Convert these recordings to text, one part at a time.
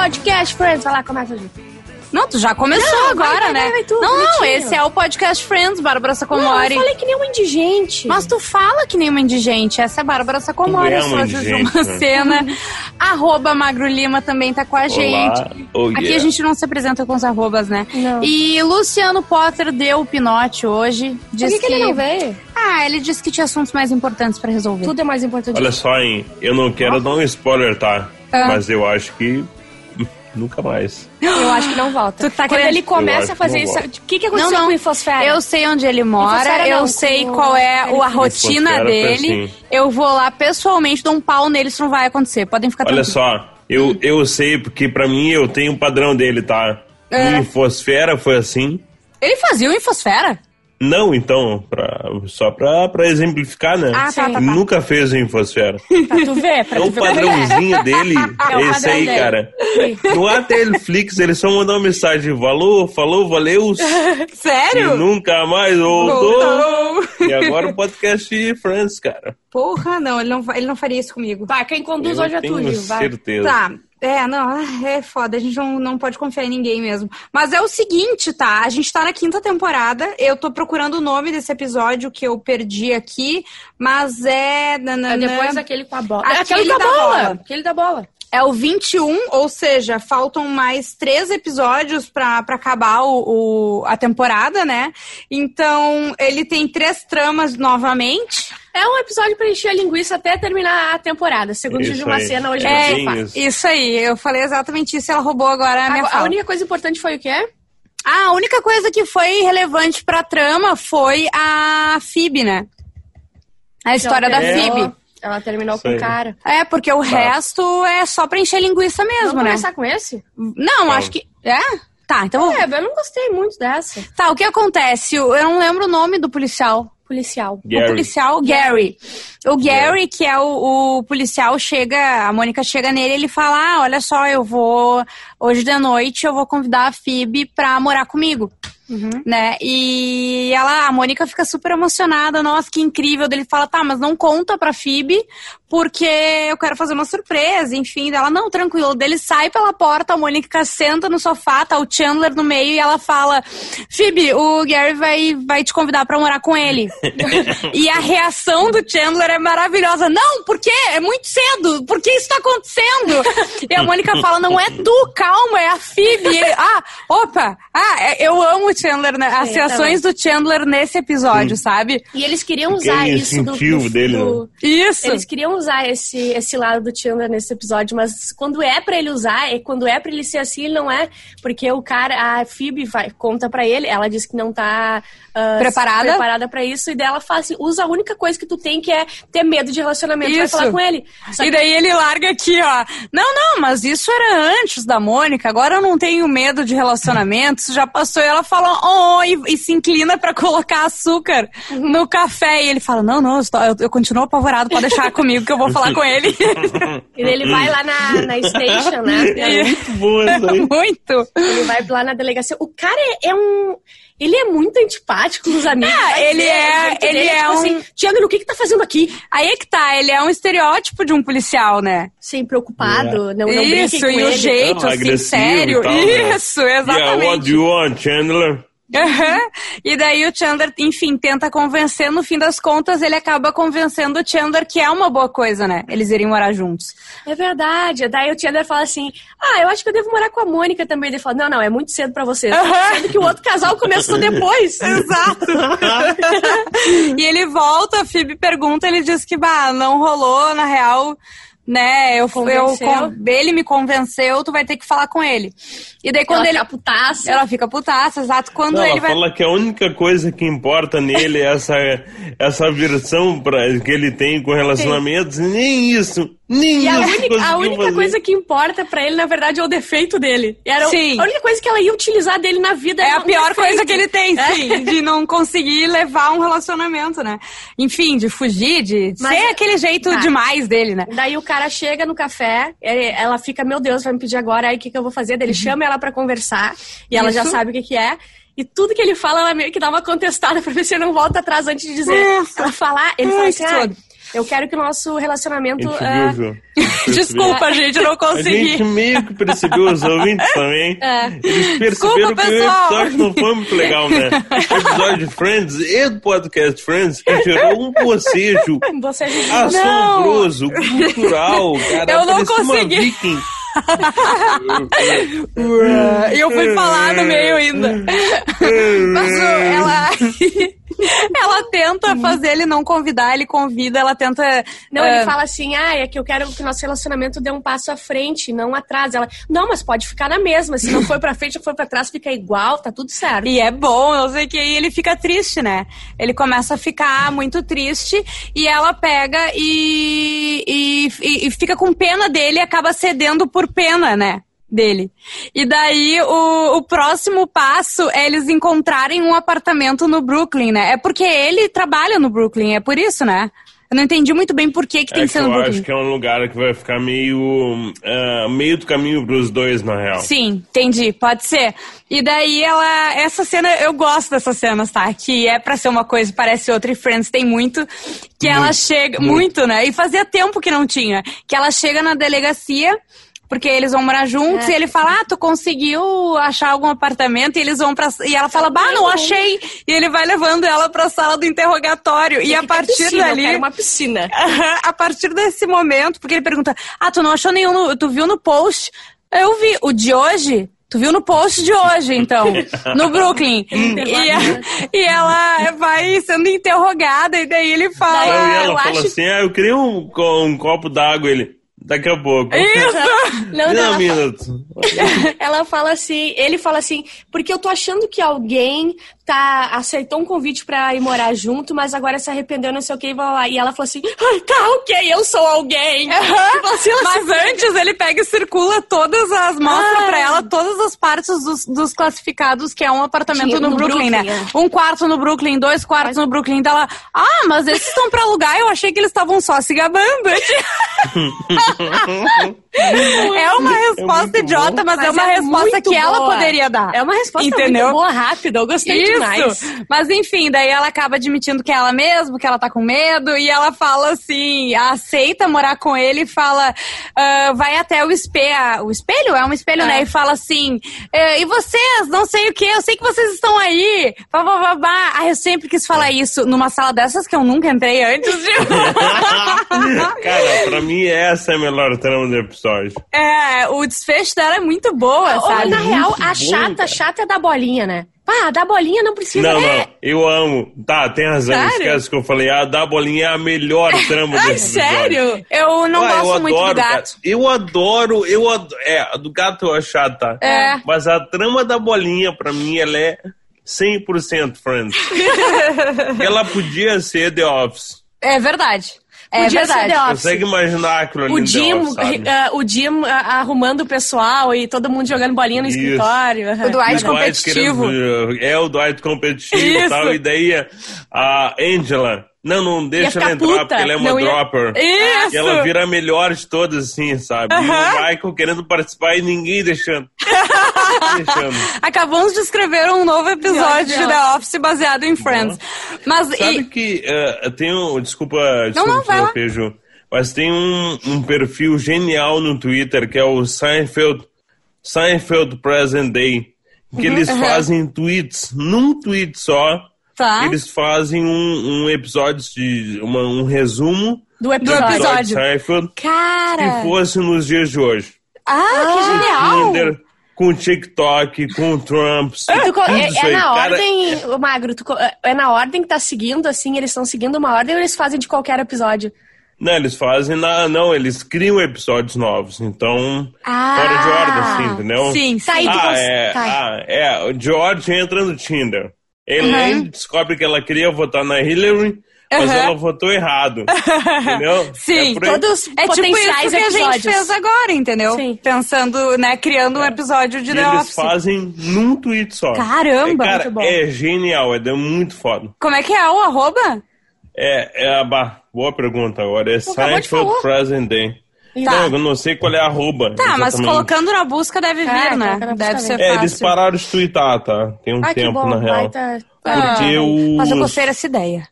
podcast Friends. Vai lá, começa, gente. Não, tu já começou Não, agora, vai, né? vai, vai tu, não, não, bonitinho. esse é o podcast Friends, Bárbara Não, Sacomori. eu falei que nem um indigente. Mas tu fala que nem uma indigente. Essa é a Bárbara Sacomori, é uma indigente, né? Macena. Arroba Magro Lima também tá com a gente. Olá. Oh, Aqui yeah. a gente não se apresenta com os arrobas, né? Não. E Luciano Potter deu o pinote hoje. Por Diz que, que ele não veio? Ah, ele disse que tinha assuntos mais importantes pra resolver. Tudo é mais importante. Olha só, hein? Eu não quero dar um spoiler, tá? Ah. Mas eu acho que nunca mais. Eu acho que não volta. Tu tá Quando querendo- ele começa a fazer isso. O que, que aconteceu Não, não. com o Infosfera? Eu sei onde ele mora, eu sei com qual é o- a rotina dele. assim. Eu vou lá pessoalmente, dou um pau nele, isso não vai acontecer. Podem ficar Olha tranquilos. só, eu, eu sei porque pra mim eu tenho um padrão dele, tá? É. No Infosfera foi assim. Ele fazia o Infosfera? Não, então, pra, só pra, pra exemplificar, né? Ah, tá, tá, tá. Nunca fez o Infosfera. Pra tu ver, pra É tu o ver. é. padrãozinho dele, É o é esse padrão aí, dele. cara. No Atelflix, ele só mandou uma mensagem, falou, falou, valeu, e Sério? nunca mais voltou. Voltou. E agora o podcast Friends, cara. Porra, não ele, não, ele não faria isso comigo. Tá, quem conduz Eu hoje é tu, tenho Gil. Vai. certeza. Tá. É, não, ah, é foda, a gente não, não pode confiar em ninguém mesmo. Mas é o seguinte, tá? A gente tá na quinta temporada, eu tô procurando o nome desse episódio que eu perdi aqui, mas é... É nananã, depois aquele com a bola. Aquele aquele da da bola. bola. Aquele da bola. É o 21, ou seja, faltam mais três episódios pra, pra acabar o, o- a temporada, né? Então, ele tem três tramas novamente. É um episódio pra encher a linguiça até terminar a temporada. Segundo Isso Juju aí. Macena, hoje É, é, é isso. Aí, eu falei exatamente isso, ela roubou agora a minha a, a fala. única coisa importante foi o quê? Ah, a única coisa que foi relevante pra trama foi a Phoebe, né? A história Ela da terminou- Phoebe. Ela terminou Isso com o cara. É, porque o resto é só pra encher linguiça mesmo, Vamos né? conversar com esse? Não, Vamos. acho que. É? Tá, então. É, eu não gostei muito dessa. Tá, o que acontece? Eu não lembro o nome do policial. Policial. O Gary. policial Gary. O Gary, que é o, o policial, chega, a Mônica chega nele e ele fala: Ah, olha só, eu vou. Hoje de noite eu vou convidar a Phoebe pra morar comigo. Né? E ela, a Mônica fica super emocionada, nossa, que incrível. Ele fala, tá, mas não conta pra Phoebe, porque eu quero fazer uma surpresa, enfim. Ela, não, tranquilo. Daí Ele sai pela porta, a Mônica senta no sofá, tá o Chandler no meio e ela fala, Phoebe, o Gary vai, vai te convidar pra morar com ele. e a reação do Chandler é maravilhosa. Não, por quê? É muito cedo. Por que isso tá acontecendo? e a Mônica fala, não é tu, calma, é a Phoebe. Ele, ah, opa, ah, é- eu amo o Chandler, né? As Sim, reações do Chandler nesse episódio, sabe? E eles queriam usar Aquele isso do, do- dele, do- né? Isso. Eles queriam usar esse, esse lado do Chandler nesse episódio, mas quando é pra ele usar, é quando é pra ele ser assim, ele não é. Porque o cara, a Phoebe vai, conta pra ele, ela diz que não tá ah, Preparada? preparada pra isso, e daí ela fala assim: usa a única coisa que tu tem, que é ter medo de relacionamento, vai Isso. falar com ele. Só E que- daí ele larga aqui, ó. Não, não, mas isso era antes da Mônica. Agora eu não tenho medo de relacionamento. Isso já passou. E ela fala, oh, e, e se inclina pra colocar açúcar no café. E ele fala, não, não, eu, estou- eu- eu continuo apavorado. Pode deixar comigo que eu vou falar com ele. E ele vai lá na, na station, né? É. Muito bom isso aí. Muito. Ele vai lá na delegacia. O cara é, é um. Ele é muito antipático com os amigos. É, vai ele é- ele dele, é tipo um- assim, Tiago, o que que tá fazendo aqui? Aí é que tá, ele é um estereótipo de um policial, né? Sem preocupado, não, não Isso, e o ele. jeito, Não, assim, agressivo sério. e tal, né? Isso, Yeah, what exatamente. do you want, Chandler? Aham. E daí o Chandler, enfim, tenta convencer, no fim das contas, ele acaba convencendo o Chandler que é uma boa coisa, né? Eles irem morar juntos. É verdade. Daí o Chandler fala assim: Ah, eu acho que eu devo morar com a Mônica também. Ele fala: Não, não, é muito cedo pra você. Aham. Sendo que o outro casal começou depois. Exato. e ele volta, a Phoebe pergunta, ele diz que, bah, não rolou, na real, né? Eu, eu, Convenceu. ele me convenceu, tu vai ter que falar com ele. E daí quando Ela ele. fica putaça. Ela fica putaça, exato. Quando Não, ele ela vai. fala que a única coisa que importa nele é essa, essa versão pra, que ele tem com relacionamentos. Nem isso. Nem E a isso única, a única fazer. coisa que importa pra ele, na verdade, é o defeito dele. Era Sim. a única coisa que ela ia utilizar dele na vida É a pior defeito. coisa que ele tem, É. sim. De não conseguir levar um relacionamento, né? Enfim, de fugir, de Mas ser é- aquele jeito Tá. demais dele, né? Daí o cara chega no café, ele- ela fica, meu Deus, vai me pedir agora, aí o que, que eu vou fazer? Daí ele chama ela pra conversar, e ela já Uhum. Isso. sabe o que, que é. E tudo que ele fala, ela meio que dá uma contestada pra ver se ele não volta atrás antes de dizer. Isso. Ela fala, ele Ai, fala que assim, ah, tudo. Eu quero que o nosso A relacionamento. gente ah, viu, Ju. Desculpa, gente, eu não A consegui. gente meio que percebeu, os ouvintes também. É. Eles perceberam Desculpa, que o pessoal. episódio não foi muito legal, né? O episódio de Friends e do podcast Friends que gerou um bocejo você assombroso, cultural, cara. Eu não consegui. viking. E eu fui falar no meio ainda. Mas o- ela. ela tenta fazer ele não convidar, ele convida, ela tenta. Não, ah, ele fala assim, ah, é que eu quero que o nosso relacionamento dê um passo à frente, não atrás. Ela, não, mas pode ficar na mesma. Se não foi pra frente ou foi pra trás, fica igual, tá tudo certo. E é bom, não sei o que, e ele fica triste, né? Ele começa a ficar muito triste e ela pega e, e, e- e fica com pena dele e acaba cedendo por pena, né? Dele. E daí o, o próximo passo é eles encontrarem um apartamento no Brooklyn, né? É porque ele trabalha no Brooklyn, é por isso, né? Eu não entendi muito bem por que, que tem É que que ser no eu Brooklyn. acho que é um lugar que vai ficar meio, ah, meio do caminho pros dois, na real. Sim, entendi, pode ser. E daí ela, essa cena, eu gosto dessas cenas, tá? Que é pra ser uma coisa, parece outra, e Friends tem muito, que ela Muito, chega, muito. muito, né? E fazia tempo que não tinha, que ela chega na delegacia, porque eles vão morar juntos, É. e ele fala, ah, tu conseguiu achar algum apartamento? E eles vão pra, e ela fala, bah, não achei! E ele vai levando ela pra sala do interrogatório, e a partir piscina, dali... Eu quero uma piscina. a partir desse momento, porque ele pergunta: Ah, tu não achou nenhum, no- tu viu no post? Eu vi. O de hoje? Tu viu no post de hoje, então, no Brooklyn. e, a- e ela vai sendo interrogada, e daí ele fala. ela eu fala acho- assim, ah, eu queria um, um copo d'água, ele, daqui a pouco. Isso! Não, não, um ela fala assim, ele fala assim, porque eu tô achando que alguém tá aceitou um convite pra ir morar junto, mas agora se arrependeu, não sei o que, e vai lá. E ela falou assim, ai, tá, ok, eu sou alguém. Tipo assim, ela Mas se- antes ele pega e circula todas as. Mostra Ah. pra ela todas as partes dos, dos classificados, que é um apartamento no, no Brooklyn, Brooklyn, né? Um quarto no Brooklyn, dois quartos no Brooklyn. Então ela. Ah, mas esses estão pra alugar, eu achei que eles estavam só se gabando. é uma resposta muito idiota, mas, Mas é uma é resposta que ela boa. poderia dar. É uma resposta Entendeu? muito boa, rápida, eu gostei demais. Mas enfim, daí ela acaba admitindo que é ela mesma, que ela tá com medo, e ela fala assim, aceita morar com ele e fala, ah, vai até o espelho. O espelho? É um espelho, É. né? E fala assim, "Eh, e vocês, não sei o que, eu sei que vocês estão aí. Vá. Ah, eu sempre quis falar isso numa sala dessas que eu nunca entrei antes de. Cara, pra mim essa é a melhor trama do episódio. é, o desfecho dela é muito boa, Ou, sabe? na real, a bom, chata, cara. chata é da bolinha, né? Ah, da bolinha não precisa. Não, é. não, eu amo. Tá, tem razão, Sério? esquece que eu falei. A da bolinha é a melhor trama desse episódio. sério? Eu não Ah, gosto eu muito do adoro, cara. gato. Eu adoro, eu adoro. É, a do gato eu acho chata. É. Mas a trama da bolinha, pra mim, ela é 100% Friends. ela podia ser The Office. É verdade. É Podia ser verdade. The Office. Consegue imaginar aquilo ali O Jim, ah, o Jim arrumando o pessoal e todo mundo jogando bolinha no Isso. escritório. O Dwight competitivo. querendo- é o Dwight competitivo e tal. E daí a Angela. Não, não deixa ela entrar puta, porque ela é uma não ia- dropper. Isso! E ela vira a melhor de todas, assim, sabe? E o. Michael querendo participar e ninguém deixando. deixando. Acabamos de escrever um novo episódio de The Office baseado em Friends. Mas Sabe e, que eh, tem um. Desculpa, Não, não, desculpa interromper, Ju, Mas tem um, um perfil genial no Twitter que é o Seinfeld, Seinfeld Present Day. Que eles aham. fazem tweets, num tweet só. Tá? Eles fazem um, um episódio de. Uma, um resumo Do do episódio. episódio episódio. de Seinfeld Cara. que fosse nos dias de hoje. Ah, que genial! Tinder, com TikTok, com co- tudo é, isso é na Cara, ordem, ô, Magro, tu co- é na ordem que tá seguindo, assim, eles estão seguindo uma ordem ou eles fazem de qualquer episódio? Não, eles fazem na. Não, eles criam episódios novos. Então, Ah, fora de ordem, assim, entendeu? Sim, Tá tu Ah, cons- é, tá. ah, é. O George entra no Tinder. Elaine descobre que ela queria votar na Hillary, mas Uhum. ela votou errado. entendeu? Sim, é. Todos É tipo isso potenciais que a gente episódios. fez agora, entendeu? Sim. Pensando, né, criando um episódio de E The eles Office. fazem num tweet só. Caramba, é, cara, muito bom. é genial, é muito foda. Como é que é o arroba? É, é a bah, boa pergunta agora. É de Seinfeld. Present Day. Tá. Não, eu não sei qual é a arroba. Tá, mas exatamente. colocando na busca deve vir, É, né? colocando na busca Deve vem. ser É, fácil. eles pararam de twittar, tá? Tem um Ah, que tempo, bom, na real. Ah, Porque os... Mas eu gostei dessa ideia.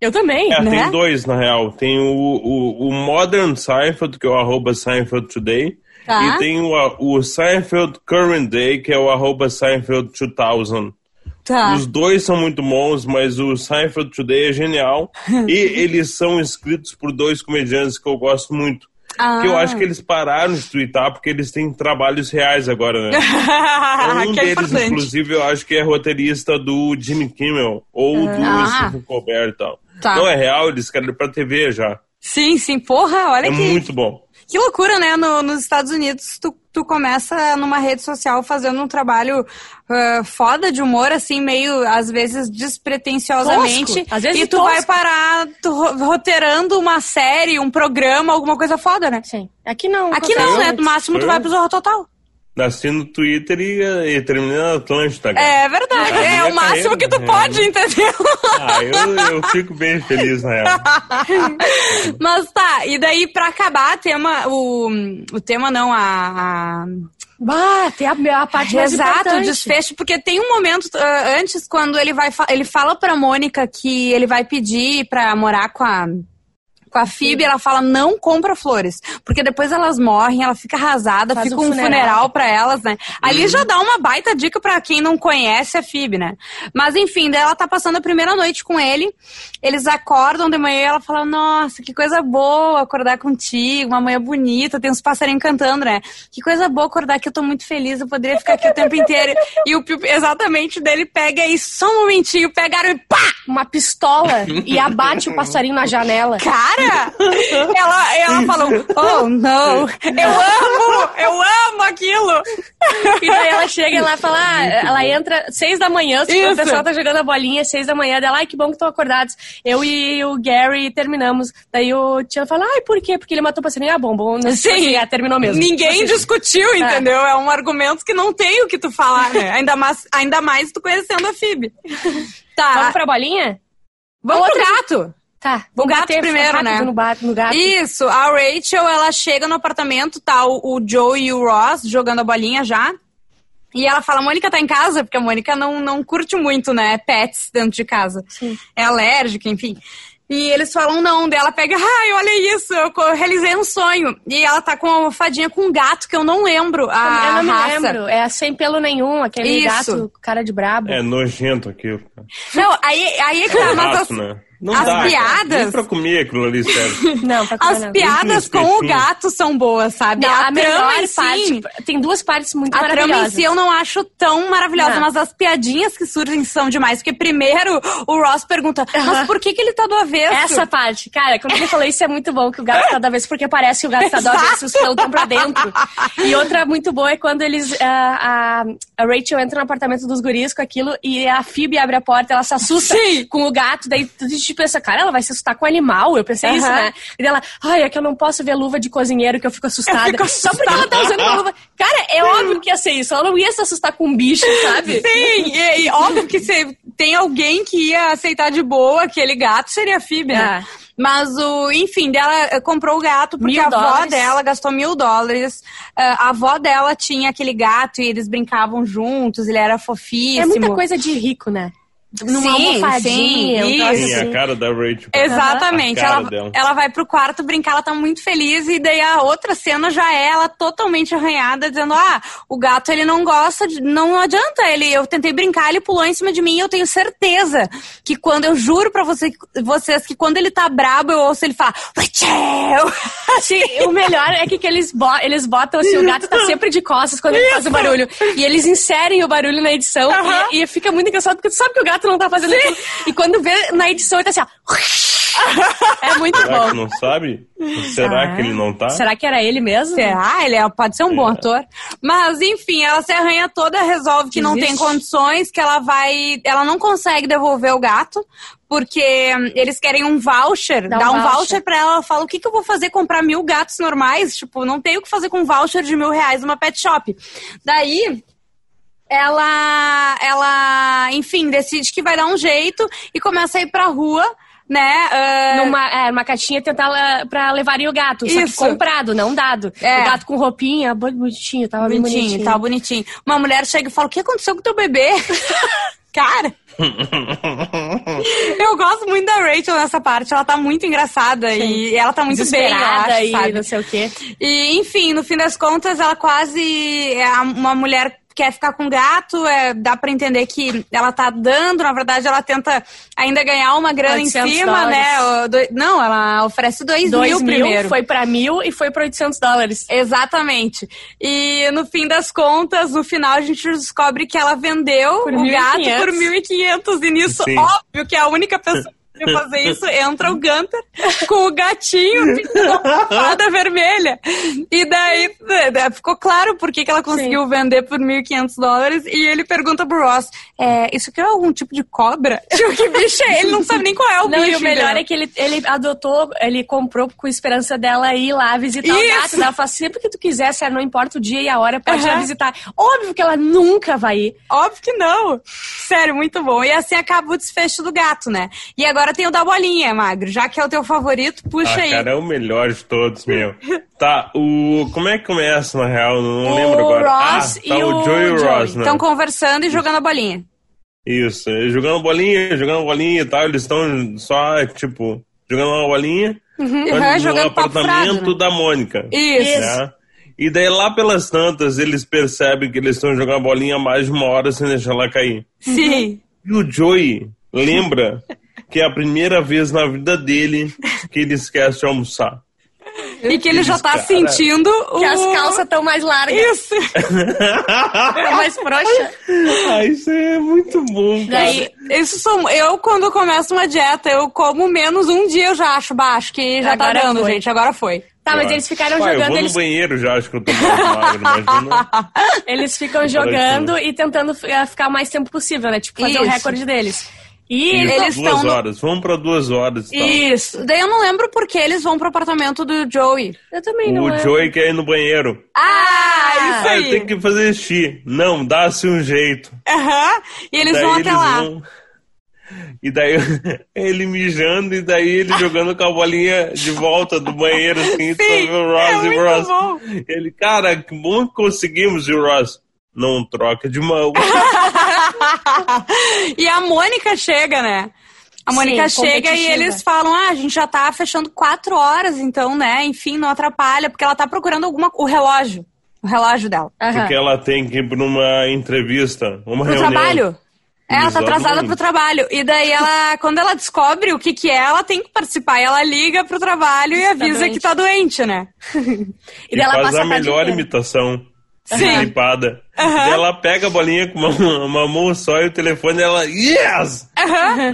Eu também, É, né? tem dois, na real. Tem o, o, o Modern Seinfeld, que é o arroba Seinfeld Today. Tá. E tem o, o Seinfeld Current Day, que é o arroba Seinfeld 2000. Tá. Os dois são muito bons, mas o Seinfeld Today é genial. e eles são escritos por dois comediantes que eu gosto muito. Ah. Que eu acho que eles pararam de twittar porque eles têm trabalhos reais agora, né? um que é deles, importante. inclusive, eu acho que é roteirista do Jimmy Kimmel ou do Ah. Stephen Colbert e tal. Tá. Não é real, eles querem pra TV já. Sim, sim, porra, olha É que, muito bom. Que loucura, né? No- nos Estados Unidos, tu, tu começa numa rede social fazendo um trabalho ah, foda de humor, assim, meio, às vezes, despretensiosamente. Tosco, às vezes e tu tosco. vai parar tu, ro- roteirando uma série, um programa, alguma coisa foda, né? Sim. Aqui não. Aqui não, né? No máximo tu vai pro Zorro Total. Nasci no Twitter e, e terminei na Atlântida. cara. É verdade. A É o máximo carreira, que tu né? pode, entendeu? Ah, eu, eu fico bem feliz, na real. Mas tá, e daí pra acabar, tema, o, o tema não, a, a Bah, tem a, a parte mais Exato, o desfecho, porque tem um momento ah, antes quando ele vai fa- ele fala pra Mônica que ele vai pedir pra morar com a com a Phoebe, ela fala não compra flores, porque depois elas morrem, ela fica arrasada, Faz fica um funeral, funeral. pra elas, né? Ali já dá uma baita dica pra quem não conhece a Phoebe, né? Mas enfim, daí ela tá passando a primeira noite com ele, eles acordam de manhã e ela fala: "Nossa, que coisa boa acordar contigo, uma manhã bonita, tem uns passarinhos cantando, né? Que coisa boa acordar aqui, eu tô muito feliz, eu poderia ficar aqui o tempo inteiro". E o Piu- exatamente dele pega aí só um momentinho, pegaram e pá! Uma pistola e abate o passarinho na janela. Cara, ela, ela falou, oh, não, eu amo, eu amo aquilo. E daí ela chega e ela fala, ah, ela entra seis da manhã, o pessoal tá jogando a bolinha, seis da manhã, dela, ai, que bom que estão acordados. Eu e o Gary terminamos. Daí o Tian fala, ai, por quê? Porque ele matou o passarinho. Ah, bom, bom, não Sim. assim, é, terminou mesmo. Ninguém Assim, discutiu, entendeu? É um argumento que não tem o que tu falar, né? Ainda mais, ainda mais tu conhecendo a Phoebe. Tá, Vamos pra bolinha? vamos pro gato. Tá. O gato bater primeiro, né? No, no gato. Isso, a Rachel, ela chega no apartamento, tá o, o Joe e o Ross jogando a bolinha já. E ela fala, Mônica tá em casa, porque a Mônica não, não curte muito, né, pets dentro de casa. Sim. É alérgica, enfim. E eles falam não, daí ela pega, ai, olha isso, eu realizei um sonho. E ela tá com uma fadinha com um gato, que eu não lembro a eu não me raça. lembro. É sem pelo nenhum, aquele Isso. gato, cara de brabo. É nojento aquilo. Não, aí, aí é que tá, mas as, Rato, né? Não as dá, cara. piadas- Nem pra comer aquilo ali, sério. Não, pra comer as não. piadas com o gato são boas, sabe? Não, a, a, trama em si, parte. Tem duas partes muito A trama em maravilhosas. si eu não acho tão maravilhosa, Não. mas as piadinhas que surgem são demais. Porque primeiro o Ross pergunta, mas Aham. por que, que ele tá do avesso? Essa parte, cara, quando ele falou isso é muito bom, que o gato tá da vez, porque parece que o gato tá da vez, os pelos estão pra dentro. E outra muito boa é quando eles. ah, a, a Rachel entra no apartamento dos guris com aquilo e a Phoebe abre a porta, ela se assusta Sim. com o gato, daí a gente pensa, cara, ela vai se assustar com o animal. Eu pensei isso, Aham. né? E ela, ai, é que eu não posso ver luva de cozinheiro que eu fico assustada. fico Só porque ela tá usando uma luva. Cara, é óbvio que ia ser isso. Ela não ia se assustar com um bicho, sabe? Sim, e, e óbvio que se tem alguém que ia aceitar de boa aquele gato, seria a Phoebe, né? Mas o, enfim, dela eh, comprou o gato porque Mil a avó dólares. dela gastou mil dólares. Ah, a avó dela tinha aquele gato e eles brincavam juntos, ele era fofíssimo. É muita coisa de rico, né? Numa Sim, almofadinha, sim, isso. Sim, assim. a cara da Rachel. Exatamente. Ela, dela. ela vai pro quarto brincar, ela tá muito feliz, e daí a outra cena já é ela totalmente arranhada, dizendo: Ah, o gato ele não gosta, de, não adianta. Ele, eu tentei brincar, ele pulou em cima de mim e eu tenho certeza que quando eu juro pra você, vocês que quando ele tá brabo, eu ouço ele falar: Rachel! Sim, o melhor é que, que eles, bo eles botam assim, o gato tá sempre de costas quando ele faz o barulho. E eles inserem o barulho na edição Aham. e, e fica muito engraçado porque tu sabe que o gato não tá fazendo aquilo. E quando vê na edição ele tá assim, ó. É muito Será que bom. não sabe? Será que ele não tá? Será que era ele mesmo? Será? Ele é- pode ser um bom ator. Mas, enfim, ela se arranha toda, resolve que não tem condições, que ela vai. Ela não consegue devolver o gato, porque eles querem um voucher, Dá um dá um voucher, voucher pra ela. Ela fala: o que, que eu vou fazer? Comprar mil gatos normais? Tipo, não tenho o que fazer com um voucher de mil reais numa pet shop. Daí. Ela, ela, enfim, decide que vai dar um jeito e começa a ir pra rua, né? ah, Numa é, uma caixinha tentar la- pra levarem o gato. Isso. comprado, não dado. É. O gato com roupinha, bonitinho, tava bem Bonitinho, bonitinho. tá bonitinho. Uma mulher chega e fala: O que aconteceu com teu bebê? Cara, eu gosto muito da Rachel nessa parte. Ela tá muito engraçada e ela tá muito bem, acho, e sabe? não sei o quê. E, enfim, no fim das contas, ela quase é uma mulher quer ficar com gato, é, dá pra entender que ela tá dando, na verdade ela tenta ainda ganhar uma grana em 800 cima, dólares. né? O do- não, ela oferece dois, Dois mil, mil, primeiro. foi pra mil e foi pra 800 dólares. Exatamente. E no fim das contas, no final a gente descobre que ela vendeu Por o 1.500. gato por 1.500 e nisso, Sim. óbvio que é a única pessoa vai fazer isso entra o Gunter com o gatinho fada vermelha. E daí né, ficou claro por que, que ela conseguiu vender por 1.500 dólares e ele pergunta pro Ross, é, isso aqui é algum tipo de cobra? Tipo, que bicho é? Ele não sabe nem qual é o Não, bicho. e o melhor entendeu? é que ele, ele adotou, ele comprou com esperança dela ir lá visitar o Isso. gato. Ela falou, sempre que tu quiser, sério, não importa o dia e a hora, pode ir lá visitar. Óbvio que ela nunca vai ir. Óbvio que não. Sério, muito bom. E assim acaba o desfecho do gato, né? E agora tem o da bolinha, Magro. Já que é o teu favorito, puxa Ah, aí. cara, é o melhor de todos, meu. Tá, o. Como é que começa, na real? Não O lembro agora. Ross ah, e tá o, o Joey e o Joey. Ross, né? Estão conversando e jogando a bolinha. Isso, jogando bolinha, jogando bolinha e tal. Eles estão só, tipo, jogando uma bolinha Uhum, no jogando papo apartamento furado, né? da Mônica. Isso. né? E daí lá pelas tantas eles percebem que eles estão jogando a bolinha mais de uma hora sem deixar ela cair. Sim. E o Joey lembra que é a primeira vez na vida dele que ele esquece de almoçar. E que ele já tá Cara. sentindo o... Que as calças estão mais largas, Isso. estão mais frouxas. ah, isso é muito bom, cara. Daí, isso sou eu quando começo uma dieta, eu como menos um dia eu já acho baixo, que já Agora tá dando, foi. gente. Agora foi. Tá, mas eles ficaram Pai, Eu jogando, vou eles, no banheiro já, acho que eu tô mais magro, imagina. eles ficam jogando e tentando eh, ficar o mais tempo possível, né? Tipo, fazer o recorde deles. E Isso, Eles duas estão no- horas, vamos pra duas horas e tal. Isso. Daí eu não lembro porque eles vão pro apartamento do Joey. eu também não O lembro. Joey quer ir no banheiro. Ah, isso Ah, aí. eu tenho que fazer xixi. Não, dá-se um jeito. Aham. E eles daí vão até lá. vão- E daí ele mijando e daí ele jogando com a bolinha de volta do banheiro, assim, tu vê o Ross é e o Ross. bom. Ele, cara, que bom que conseguimos, e o Ross. Não troca de mão. e a Mônica chega, né? A Sim, Mônica chega e eles falam: ah, a gente já tá fechando quatro horas, então, né? Enfim, não atrapalha, porque ela tá procurando alguma. O relógio. O relógio dela. Aham. Porque ela tem que ir pra uma entrevista, uma Pro reunião. trabalho. É, ela tá atrasada pro trabalho. E daí ela, quando ela descobre o que que é, ela tem que participar. E ela liga pro trabalho e tá avisa que tá doente, né? E E daí ela faz passa a melhor inteira. imitação. Sim. Flipada. Daí Ela pega a bolinha com uma, uma mão só e o telefone ela. Yes!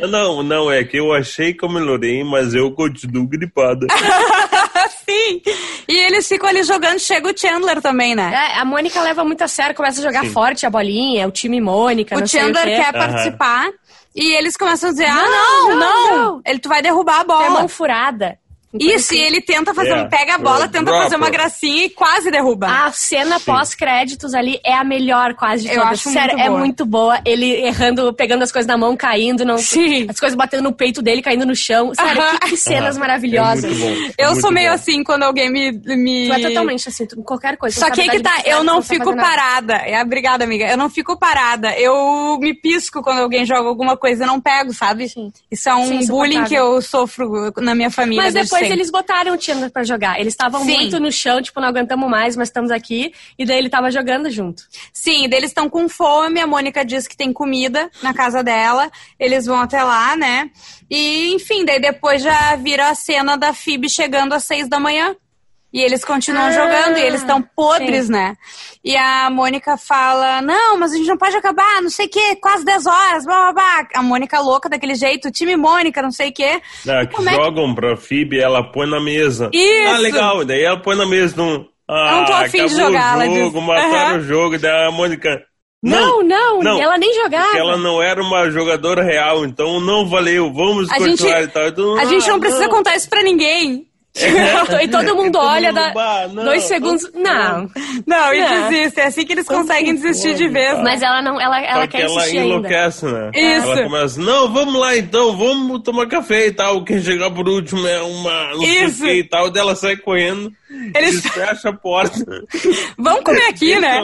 Não, não, é que eu achei que eu melhorei, mas eu continuo gripada. Sim. E eles ficam ali jogando, chega o Chandler também, né? É, a Mônica leva muito a sério, começa a jogar Sim. forte a bolinha, o time Mônica, não o sei Chandler o quê. quer Aham. participar e eles começam a dizer: ah, Não, não, não, não, não. Ele, tu vai derrubar a bola. mão furada. Isso, e ele tenta fazer, É, pega a bola, é, tenta fazer uma gracinha e quase derruba. A cena pós-créditos ali é a melhor quase de Eu todas. acho Sério, muito é boa. muito boa. Ele errando, pegando as coisas na mão, caindo, não, Sim. as coisas batendo no peito dele, caindo no chão. Sério, Aham. que, que cenas maravilhosas. É muito bom. eu muito sou meio bom. assim quando alguém me. me... Tu é totalmente assim, tu, qualquer coisa. Só que aí que tá, de eu não sabe fico parada. É, obrigada, amiga. Eu não fico parada. Eu me pisco quando alguém joga alguma coisa e não pego, sabe? Sim. Isso é um Sim, bullying que eu sofro na minha família. Mas desde depois sempre. eles botaram o Chandler pra jogar. Eles estavam muito no chão, tipo, não aguentamos mais, mas estamos aqui. E daí ele tava jogando junto. Sim, daí eles estão com fome, a Mônica diz que tem comida na casa dela, eles vão até lá, né? E, enfim, daí depois já vira a cena da Phoebe chegando às seis da manhã. E eles continuam Ah, jogando e eles estão podres, sim. né? E a Mônica fala: Não, mas a gente não pode acabar, não sei o quê, quase 10 horas, blá blá blá. A Mônica louca daquele jeito, time Mônica, não sei o quê. Ah, que como é que- jogam pra Phoebe, ela põe na mesa. Isso. Ah, legal. Daí ela põe na mesa. Não, ah, não tô afim de acabou jogar, ela o jogo, diz. mataram Aham. o jogo. Daí a Mônica... Não, não, não. ela nem jogava. Porque ela não era uma jogadora real, então não valeu. Vamos A continuar gente- e tal. Então, A gente ah, não precisa contar isso pra ninguém. e todo mundo Todo olha, dá não, dois segundos. Não. Não, e Não. desiste. É assim que eles conseguem desistir de vez. cara. Mas ela não, ela, ela Só que quer ela insistir ainda. enlouquece, né? Isso. Ela começa, não, vamos lá então, vamos tomar café e tal. Quem chegar por último é uma não sei o Isso. que e tal. Daí ela sai correndo. Eles fecham a porta. Vamos comer aqui, né?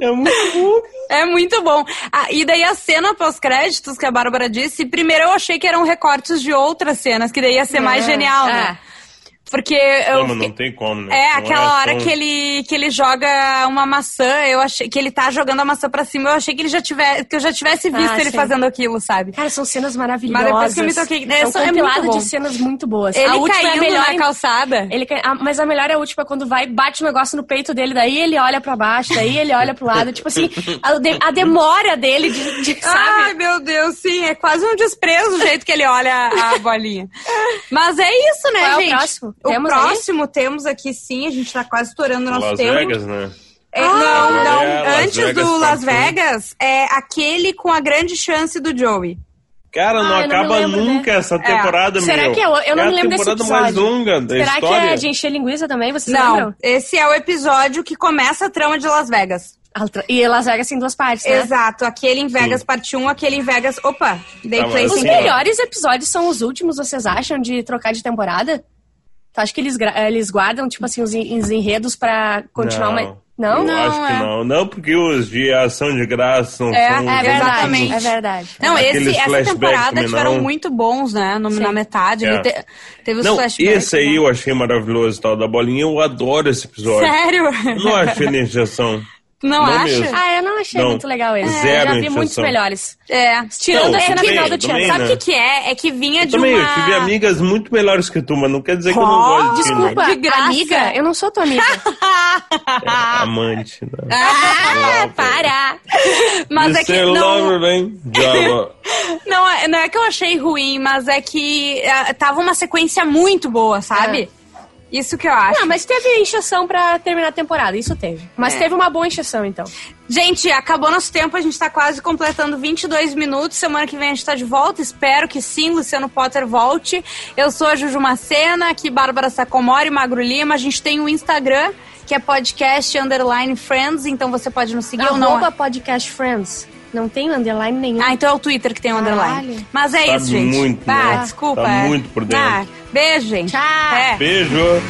é muito bom. É muito bom. Ah, e daí a cena pós-créditos que a Bárbara disse, primeiro eu achei que eram recortes de outras cenas, que daí ia ser é, mais genial, né? É. Porque eu. Não, não tem como, né? É, não aquela é hora tão... que, ele, que ele joga uma maçã, eu achei que ele tá jogando a maçã pra cima, eu achei que ele já tivesse, que eu já tivesse visto ah, ele sim. fazendo aquilo, sabe? Cara, são cenas maravilhosas. Mas depois que eu me toquei. É, são é muito de cenas muito boas. Ele a última é a melhor na calçada. Ele, a, mas a melhor é a última, quando vai, bate o um negócio no peito dele, daí ele olha pra baixo, daí ele olha pro lado. tipo assim, a, a demora dele de, de, sabe? Ai, meu Deus, sim. É quase um desprezo o jeito que ele olha a bolinha. Mas é isso, né, Qual gente? É o próximo? O Temos próximo temos aqui sim, a gente tá quase estourando o nosso Las tempo. Vegas, né? É, ah, não, não. É, Antes Vegas do Las Vegas, é aquele com a grande chance do Joey. Cara, não ah, acaba não nunca essa temporada, é. meu. Será que eu, eu não é me lembro desse episódio. a temporada mais longa da Será história. que é de encher linguiça também? Vocês não, lembram? esse é o episódio que começa a trama de Las Vegas. E Las Vegas tem duas partes, né? Exato. Aquele em Vegas, Sim. parte 1, aquele em Vegas... Opa, dei tá, play Os melhores episódios são os últimos, vocês acham, de trocar de temporada? Tu acha que eles, eles guardam, tipo assim, os, os enredos pra continuar não, uma. Não? Eu não, acho é. que não. Não, porque os de ação de graça são. É, são é verdade. É verdade. Não, esse, essa temporada tiveram não. muito bons, né? No, na metade. É. Te, teve os não, flashbacks. Esse aí né? eu achei maravilhoso, tal, da bolinha. Eu adoro esse episódio. Sério? Eu não achei injeção. Não, não acha? Mesmo. Ah, eu não achei não. muito legal esse. É, Zero eu já vi muitos melhores. É. Tirando a cena final do Tiago. Sabe o né? que, que é? É que vinha eu de também, uma... eu tive amigas muito melhores que tu, mas não quer dizer oh, que eu não gosto de Desculpa, de graça. amiga? Eu não sou tua amiga. é, amante, né? Ah, para! Mas é que não... não, é, não é que eu achei ruim, mas é que uh, tava uma sequência muito boa, sabe? É. Isso que eu acho. Não, mas teve encheção pra terminar a temporada, isso teve. Mas é. teve uma boa encheção, então. Gente, acabou nosso tempo, a gente tá quase completando 22 minutos. Semana que vem a gente tá de volta, espero que sim, Luciano Potter volte. Eu sou a Juju Macena, aqui Bárbara Sacomori, Magro Lima. A gente tem o Instagram, que é podcast underline friends, então você pode nos seguir Arroba ou não. podcast friends. Não tem underline nenhum. Ah, então é o Twitter que tem o underline. Mas é tá isso, gente. Muito, ah, né? desculpa. Tá muito por dentro. Ah, beijo, gente. Tchau. É. Beijo.